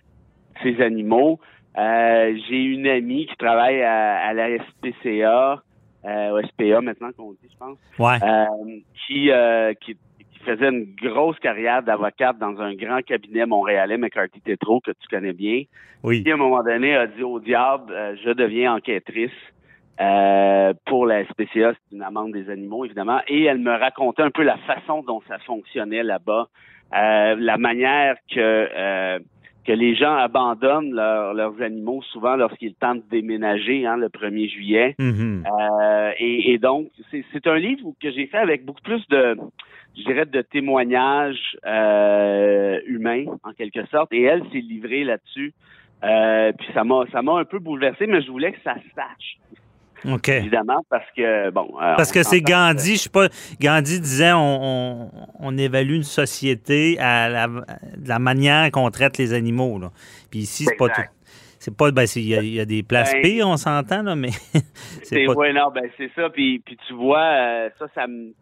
ses animaux. Euh, J'ai une amie qui travaille à, à la SPCA, euh, au SPA maintenant qu'on dit, je pense, Ouais. euh, qui, euh, qui qui faisait une grosse carrière d'avocate dans un grand cabinet montréalais, McCarthy Tétro, que tu connais bien. Oui. Qui, à un moment donné, a dit au diable, euh, je deviens enquêtrice. Euh, pour la SPCA, c'est une amende des animaux, évidemment. Et elle me racontait un peu la façon dont ça fonctionnait là-bas, euh, la manière que euh, que les gens abandonnent leur- leurs animaux souvent lorsqu'ils tentent de déménager hein, le 1er juillet. Mhm. Euh, et, et donc, c'est c'est un livre que j'ai fait avec beaucoup plus de, je dirais, de témoignages euh, humains, en quelque sorte. Et elle s'est livrée là-dessus. Euh, puis ça m'a ça m'a un peu bouleversé, mais je voulais que ça se sache, OK. évidemment, parce que, bon... euh, Parce que c'est Gandhi, je sais pas, Gandhi disait on, on, on évalue une société à la, de la manière qu'on traite les animaux. Là. Puis ici, c'est pas tout. C'est pas, ben, il y, y a des places Ben, pires, on s'entend, là, mais [LAUGHS] c'est pas. ouais, non, ben c'est ça. Puis, puis tu vois, euh, ça, ça me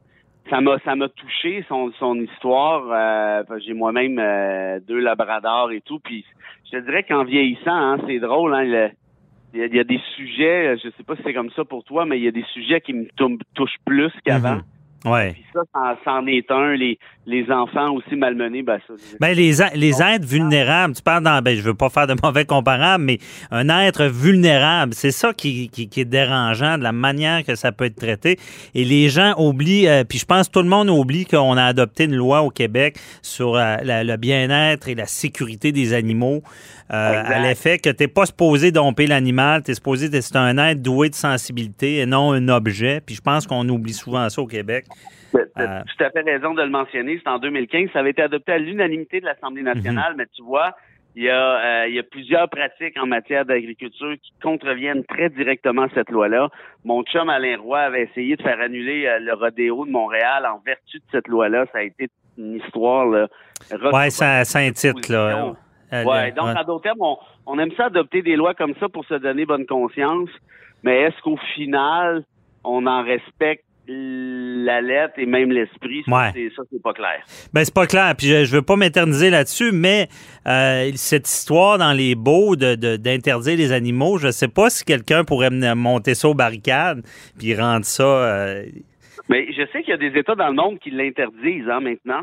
ça m'a ça m'a touché son son histoire. Euh, j'ai moi-même euh, deux labradors et tout. Puis je te dirais qu'en vieillissant, hein, c'est drôle. Hein, le- il y, a, des sujets, je sais pas si c'est comme ça pour toi, mais il y a des sujets qui me tou- touchent plus qu'avant. Mhm. Ouais. Puis ça, c'en- est un. Les, les enfants aussi malmenés, ben ça. Ben, les, les êtres vulnérables, tu parles dans, ben, je veux pas faire de [LAUGHS] mauvais comparables, mais un être vulnérable, c'est ça qui, qui, qui est dérangeant, de la manière que ça peut être traité. Et les gens oublient, euh, puis je pense que tout le monde oublie qu'on a adopté une loi au Québec sur euh, la- le bien-être et la sécurité des animaux, euh, à l'effet que tu n'es pas supposé domper l'animal, tu es supposé, c'est un être doué de sensibilité et non un objet. Puis je pense qu'on oublie souvent ça au Québec. Tu Euh, as tout à fait raison de le mentionner. C'est en 2015. Ça avait été adopté à l'unanimité de l'Assemblée nationale, mais tu vois, il y, a, euh, il y a plusieurs pratiques en matière d'agriculture qui contreviennent très directement à cette loi-là. Mon chum Alain Roy avait essayé de faire annuler euh, le rodéo de Montréal en vertu de cette loi-là. Ça a été une histoire. Là, Ouais, ça, ça intitre, là. Euh, Ouais, donc en d'autres termes, on, on aime ça adopter des lois comme ça pour se donner bonne conscience, mais est-ce qu'au final, on en respecte la lettre et même l'esprit? Ça, Ouais. c'est- ça, c'est pas clair. Ben, c'est pas clair. Puis je, je veux pas m'éterniser là-dessus, mais euh, cette histoire dans les beaux de- de- d'interdire les animaux, je sais pas si quelqu'un pourrait monter ça aux barricades puis rendre ça. euh, Mais je sais qu'il y a des États dans le monde qui l'interdisent hein, maintenant.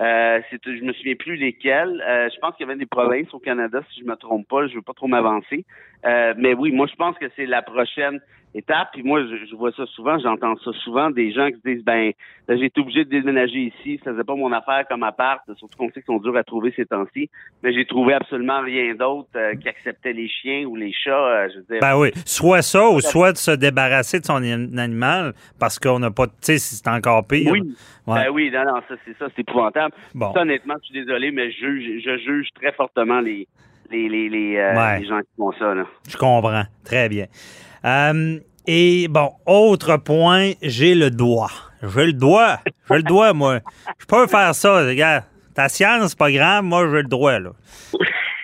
Euh, je me souviens plus lesquels. Euh, je pense qu'il y avait des provinces au Canada, si je me trompe pas. Je veux pas trop m'avancer. Euh, mais oui, moi je pense que c'est la prochaine étape. Puis moi, je, je vois ça souvent, j'entends ça souvent, des gens qui se disent ben j'ai été obligé de déménager ici, ça faisait pas mon affaire comme appart, surtout qu'on sait qu'ils sont durs à trouver ces temps-ci. Mais j'ai trouvé absolument rien d'autre euh, qui acceptait les chiens ou les chats. euh, je veux dire. Ben oui, soit ça ou soit de se débarrasser de son an- animal parce qu'on n'a pas. Tu sais, c'est encore pire. Oui. Ouais. Ben oui, non, non, ça, c'est ça, c'est épouvantable. Bon. Ça, honnêtement, je suis désolé, mais je juge, je juge très fortement les, les, les, les, euh, Ouais. les gens qui font ça, là. Je comprends. Très bien. Euh, et bon, autre point, j'ai le doigt. J'ai le doigt. J'ai le doigt, moi. Je peux faire ça, regarde. Ta science, c'est pas grave, moi, j'ai le droit, là.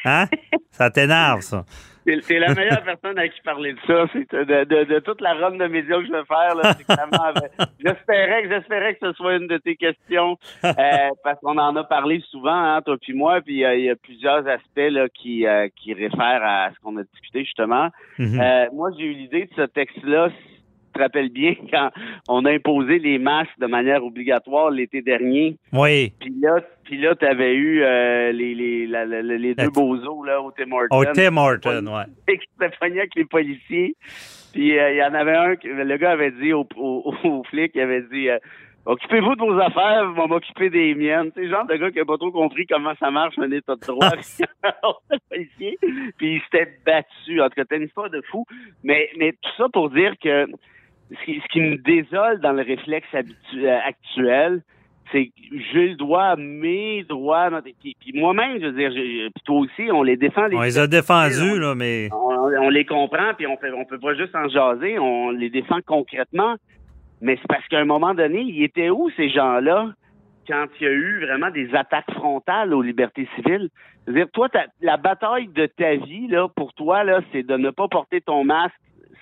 Hein? Ça t'énerve, ça. C'est la meilleure personne à qui parler de ça. C'est de, de, de toute la ronde de médias que je vais faire, J'espérais que j'espérais que ce soit une de tes questions. euh, parce qu'on en a parlé souvent, hein, toi puis moi, puis euh, il y a plusieurs aspects là, qui, euh, qui réfèrent à ce qu'on a discuté justement. Mhm. Euh, moi, j'ai eu l'idée de ce texte-là te rappelles bien [LAUGHS] quand on a imposé les masques de manière obligatoire l'été dernier. Oui. Puis là, puis là, t'avais eu euh, les, les, la- la- les deux bozos là au Tim Hortons. Au Tim Hortons, ouais. [LAUGHS] Qui avec les policiers. Puis euh, il y en avait un, que- le gars avait dit au, au, [LAUGHS] au flic, il avait dit euh, Occupez-vous de vos affaires, on va m'occuper des miennes. C'est le genre de gars qui a pas trop compris comment ça marche un état de droit. policier. Puis il s'était battu. En tout cas, c'était une histoire de fou. Mais, mais tout ça pour dire que ce qui, ce qui me désole dans le réflexe euh, actuel, c'est que j'ai le droit mes droits. Puis, puis moi-même, je veux dire, puis toi aussi, on les défend. Les On les a défendus, là, mais. on, on les comprend, puis on fait, on peut pas juste en jaser, on les défend concrètement. Mais c'est parce qu'à un moment donné, ils étaient où ces gens-là quand il y a eu vraiment des attaques frontales aux libertés civiles? C'est-à-dire, toi, ta- la bataille de ta vie, là, pour toi, là, c'est de ne pas porter ton masque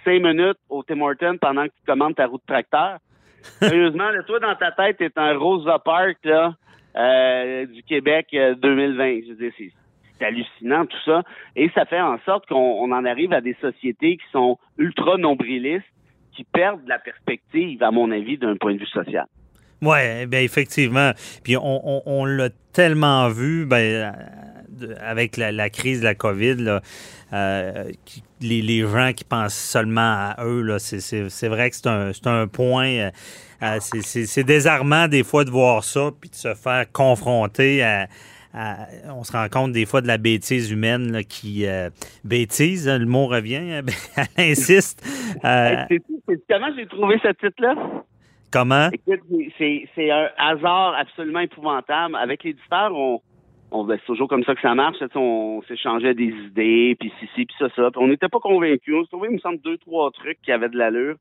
cinq minutes au Tim Hortons pendant que tu commandes ta route tracteur. [LAUGHS] Sérieusement, là, toi, dans ta tête, t'es un Rosa Parks, là, euh, du Québec euh, 2020. Je veux dire, c'est c'est hallucinant tout ça. Et ça fait en sorte qu'on on en arrive à des sociétés qui sont ultra nombrilistes, qui perdent la perspective, à mon avis, d'un point de vue social. Oui, bien effectivement. Puis on, on- on l'a tellement vu ben, euh, de- avec la, la crise de la COVID, là, euh, qui- les, les gens qui pensent seulement à eux, c'est, vrai que c'est un, point. euh, euh, c'est, désarmant des fois de voir ça, puis de se faire confronter à. à- on se rend compte des fois de la bêtise humaine là, qui euh, bêtise, hein, le mot revient, hein, [LAUGHS] elle insiste. Euh, Hey, comment j'ai trouvé ce titre-là? comment? C'est un hasard absolument épouvantable. Avec l'éditeur, on, on ben, c'est toujours comme ça que ça marche. On, s'échangeait des idées, puis ci, ci, puis ça, ça. On n'était pas convaincus. On se trouvait, il me semble, deux, trois trucs qui avaient de l'allure.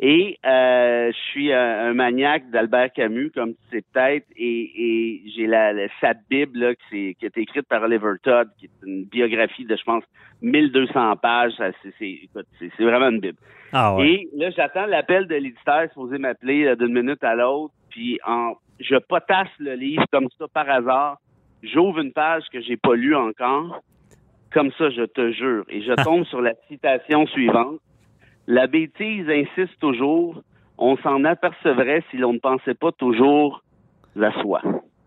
Et euh, je suis un, un maniaque d'Albert Camus, comme tu sais peut-être, et, et j'ai la, la- sa Bible là, qui, s'est- qui a été écrite par Oliver Todd, qui est une biographie de, je pense, 1200 pages. C'est, vraiment une Bible. Ah ouais. Et là, j'attends l'appel de l'éditeur supposé m'appeler d'une minute à l'autre. Puis en, je potasse le livre comme ça par hasard. J'ouvre une page que j'ai pas lue encore. Comme ça, je te jure. Et je [LAUGHS] tombe sur la citation suivante. La bêtise insiste toujours. On s'en apercevrait si l'on ne pensait pas toujours à soi.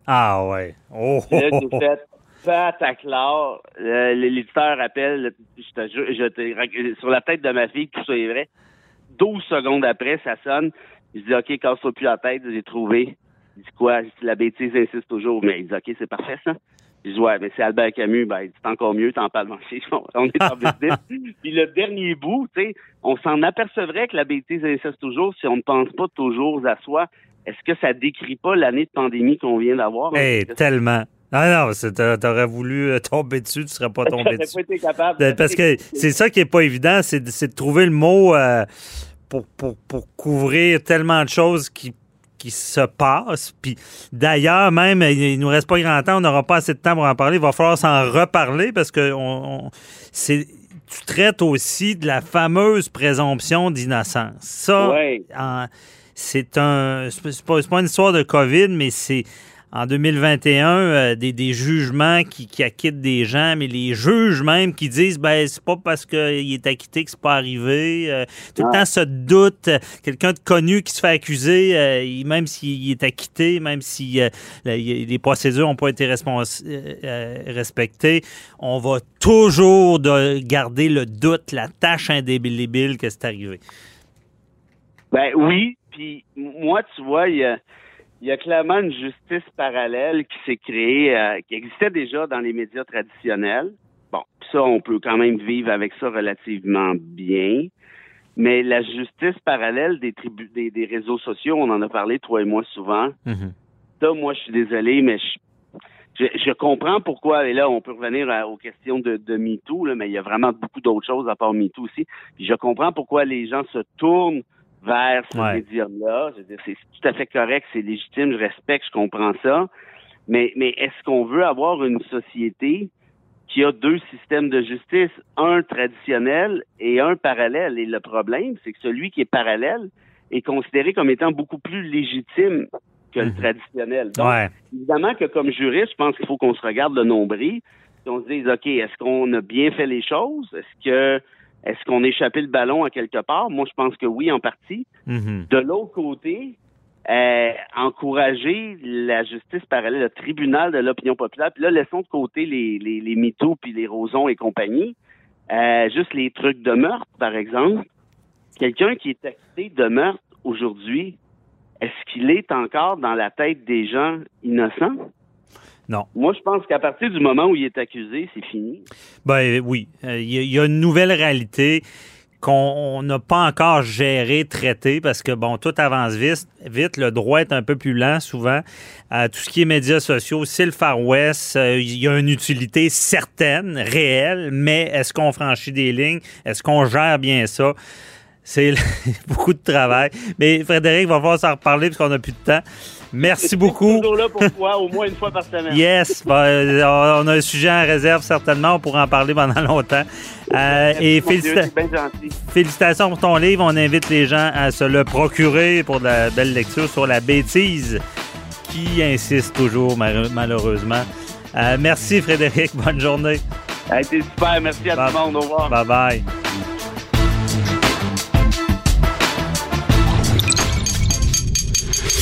Ah ouais. Oh, Là, j'ai fait pataclar. Euh, L'éditeur appelle, je te jure, je te- sur la tête de ma fille, tout ça est vrai. 12 secondes après, ça sonne. Je dis, OK, casse-toi plus la tête, j'ai trouvé. Il dit quoi? Je dis, la bêtise insiste toujours. Mais il dit, OK, c'est parfait, ça. Je dis, ouais, mais c'est Albert Camus. Ben, il dit, c'est encore mieux, t'en parles. Bon, [LAUGHS] On est en business. [LAUGHS] Puis le dernier bout, tu sais, on s'en apercevrait que la bêtise insiste toujours si on ne pense pas toujours à soi. Est-ce que ça décrit pas l'année de pandémie qu'on vient d'avoir? Hey, tellement. Ah non, t'aurais voulu euh, tomber dessus, tu serais pas [LAUGHS] tombé dessus. pas été capable. Ben, Parce que c'est ça qui est pas évident, c'est de, c'est de trouver le mot euh, pour, pour, pour couvrir tellement de choses qui qui se passent. Puis d'ailleurs, même, il nous reste pas grand temps, on n'aura pas assez de temps pour en parler. Il va falloir s'en reparler parce que on, on- c'est tu traites aussi de la fameuse présomption d'innocence. Ça, Ouais. c'est un pas, c'est pas une histoire de COVID, mais c'est en 2021 euh, des, des jugements qui, qui acquittent des gens, mais les juges même qui disent ben c'est pas parce qu'il est acquitté que c'est pas arrivé. Euh, tout le temps ce doute, quelqu'un de connu qui se fait accuser, euh, il- même s'il est acquitté, même si euh, la- les procédures n'ont pas été euh, euh, respectées, on va toujours de garder le doute, la tâche indélébile que c'est arrivé. Ben oui, puis moi, tu vois, il y a, il y a clairement une justice parallèle qui s'est créée, euh, qui existait déjà dans les médias traditionnels. Bon, ça, on peut quand même vivre avec ça relativement bien. Mais la justice parallèle des, tribus, des, des réseaux sociaux, on en a parlé, toi et moi, souvent. Ça, moi, je suis désolé, mais je, je, je comprends pourquoi, et là, on peut revenir à- aux questions de, de MeToo, là, mais il y a vraiment beaucoup d'autres choses à part MeToo aussi. Puis je comprends pourquoi les gens se tournent vers ce Ouais. dire, c'est tout à fait correct, c'est légitime, je respecte, je comprends ça. Mais, mais est-ce qu'on veut avoir une société qui a deux systèmes de justice, un traditionnel et un parallèle? Et le problème, c'est que celui qui est parallèle est considéré comme étant beaucoup plus légitime que le traditionnel. Donc, Ouais. évidemment que comme juriste, je pense qu'il faut qu'on se regarde le nombril, et on se dise, OK, est-ce qu'on a bien fait les choses? Est-ce que Est-ce qu'on a échappé le ballon à quelque part? Moi, je pense que oui, en partie. Mhm. De l'autre côté, euh, encourager la justice parallèle, le tribunal de l'opinion populaire. Puis là, laissons de côté les, les, les mythos puis les rosons et compagnie. Euh, juste les trucs de meurtre, par exemple. Quelqu'un qui est accusé de meurtre aujourd'hui, est-ce qu'il est encore dans la tête des gens innocents? Non. Moi, je pense qu'à partir du moment où il est accusé, c'est fini. Ben oui, Euh, il y, a- une nouvelle réalité qu'on n'a pas encore gérée, traitée, parce que, bon, tout avance vite. vite le droit est un peu plus lent, souvent. Euh, tout ce qui est médias sociaux, c'est le Far West. Euh, Il y a une utilité certaine, réelle, mais est-ce qu'on franchit des lignes? Est-ce qu'on gère bien ça? C'est [LAUGHS] beaucoup de travail. Mais Frédéric, va falloir s'en reparler parce qu'on n'a plus de temps. Merci beaucoup. toujours là pour toi, au moins une fois par semaine. Yes, ben, euh, on a un sujet en réserve certainement, on pourra en parler pendant [LAUGHS] longtemps. Euh, et Dieu, félicitations pour ton livre. On invite les gens à se le procurer pour de la belle lecture sur la bêtise qui insiste toujours mal- malheureusement. Euh, merci Frédéric, [LAUGHS] bonne journée. Ça a été super, merci à tout le monde, au revoir. Bye bye.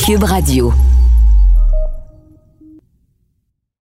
Cube Radio.